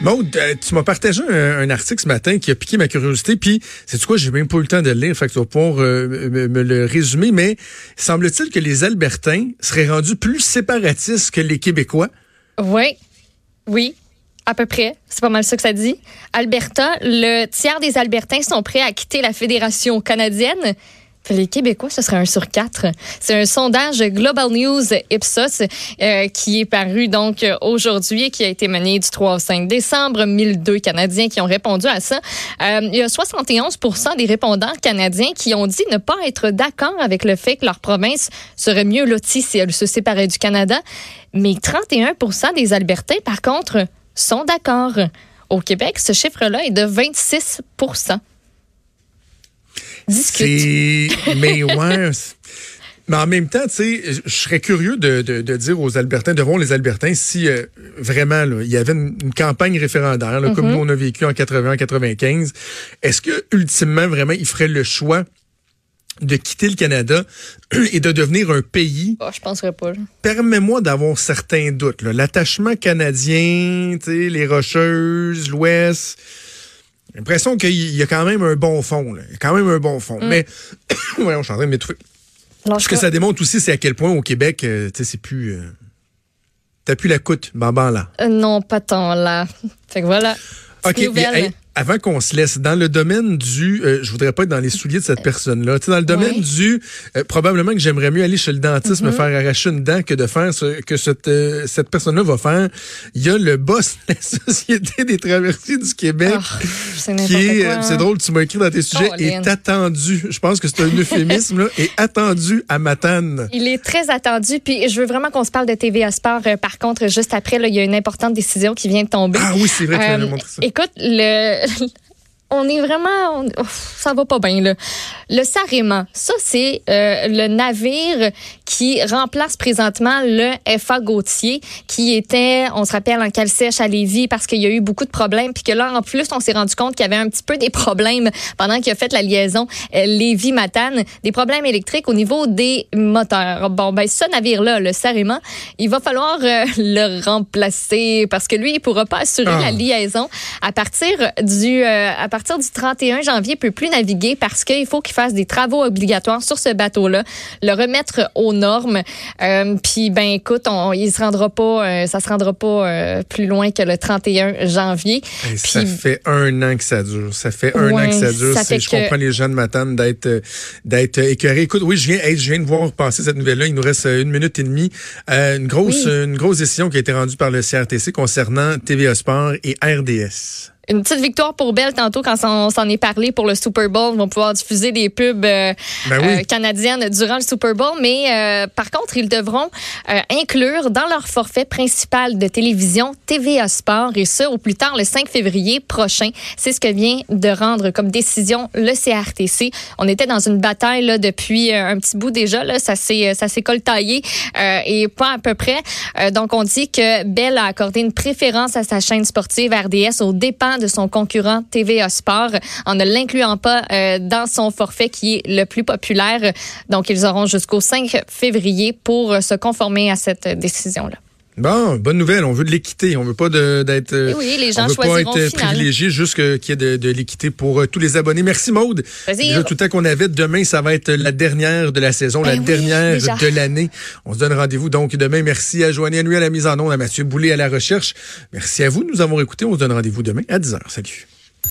Maud, euh, tu m'as partagé un, article ce matin qui a piqué ma curiosité, puis c'est quoi, j'ai même pas eu le temps de le lire, fait que tu vas pouvoir euh, me, le résumer, mais semble-t-il que les Albertains seraient rendus plus séparatistes que les Québécois? Oui, oui. À peu près. C'est pas mal ça que ça dit. Alberta, le tiers des Albertains sont prêts à quitter la Fédération canadienne les Québécois, ce serait un sur quatre. C'est un sondage Global News Ipsos euh, qui est paru donc aujourd'hui et qui a été mené du 3 au 5 décembre. 1002 Canadiens qui ont répondu à ça. Euh, il y a 71 des répondants canadiens qui ont dit ne pas être d'accord avec le fait que leur province serait mieux lotie si elle se séparait du Canada. Mais 31% des Albertains, par contre, sont d'accord. Au Québec, ce chiffre-là est de 26 mais ouais. Mais en même temps, tu sais, je serais curieux de, dire aux Albertains, devant les Albertains, si euh, vraiment il y avait une, campagne référendaire, comme mm-hmm. nous on a vécu en 80-95, est-ce que ultimement vraiment ils feraient le choix de quitter le Canada et de devenir un pays? Oh, je penserais pas. Permets-moi d'avoir certains doutes. L'attachement canadien, les Rocheuses, l'Ouest, j'ai l'impression qu'il y a quand même un bon fond. Il y a quand même un bon fond. Mm. Mais, voyons, je suis en train de m'étouffer. Ce que ça démontre aussi, c'est à quel point au Québec, euh, tu sais, c'est plus. Euh, t'as plus la coûte, Bamban, là. Euh, non, pas tant, là. Fait que voilà. OK, avant qu'on se laisse, dans le domaine du, euh, je voudrais pas être dans les souliers de cette personne-là, tu sais, dans le domaine du, probablement que j'aimerais mieux aller chez le dentiste me mm-hmm. faire arracher une dent que de faire ce que cette, cette personne-là va faire. Il y a le boss de la Société des traversiers du Québec oh, qui est, hein. c'est drôle, tu m'as écrit dans tes sujets, est attendu, je pense que c'est un euphémisme, là, est attendu à Matane. Il est très attendu, puis je veux vraiment qu'on se parle de TVA Sport. par contre, juste après, là, il y a une importante décision qui vient de tomber. Ah oui, c'est vrai, tu m'as montré ça. Écoute, le on est vraiment, ça va pas bien là. Le Sarema, ça c'est euh, le navire qui remplace présentement le FA Gautier, qui était, on se rappelle, en cale sèche à Lévis parce qu'il y a eu beaucoup de problèmes, puis que là en plus on s'est rendu compte qu'il y avait un petit peu des problèmes pendant qu'il a fait la liaison euh, Lévis-Matane, des problèmes électriques au niveau des moteurs. Bon ben ce navire là, le Sarema, il va falloir euh, le remplacer parce que lui il pourra pas assurer ah. la liaison à partir du à partir du 31 janvier, peut plus naviguer parce qu'il faut qu'il fasse des travaux obligatoires sur ce bateau-là, le remettre aux normes. Euh, puis ben écoute, on, il se rendra pas, euh, ça se rendra pas euh, plus loin que le 31 janvier. ça fait un an que ça dure. Ça fait un an que ça dure. je comprends les gens de Matane d'être d'être écœurés. Écoute, oui, je viens, je viens de voir passer cette nouvelle-là. Il nous reste une minute et demie. une grosse une grosse décision qui a été rendue par le CRTC concernant TVA Sport et RDS une petite victoire pour Bell tantôt quand on s'en est parlé pour le Super Bowl. Ils vont pouvoir diffuser des pubs euh, ben euh, canadiennes durant le Super Bowl. Mais euh, par contre, ils devront inclure dans leur forfait principal de télévision TVA Sport et ce, au plus tard le 5 février prochain. C'est ce que vient de rendre comme décision le CRTC. On était dans une bataille là, depuis un petit bout déjà. Là. Ça s'est coltaillé et pas à peu près. donc, on dit que Bell a accordé une préférence à sa chaîne sportive RDS au dépend de son concurrent TVA Sport en ne l'incluant pas euh, dans son forfait qui est le plus populaire. Donc, ils auront jusqu'au 5 février pour se conformer à cette décision-là. Bon, bonne nouvelle. On veut de l'équité. On veut pas d'être. Eh oui, les gens on veut pas être privilégié, juste qu'il y ait de, de l'équité pour euh, tous les abonnés. Merci Maude. Déjà tout le temps qu'on avait. Demain, ça va être la dernière de la saison, la ben dernière de l'année. On se donne rendez-vous donc demain. Merci à Joanie Nuit à la mise en onde, à Mathieu Boulay à la recherche. Merci à vous de nous avoir écoutés. On se donne rendez-vous demain à 10h. Salut.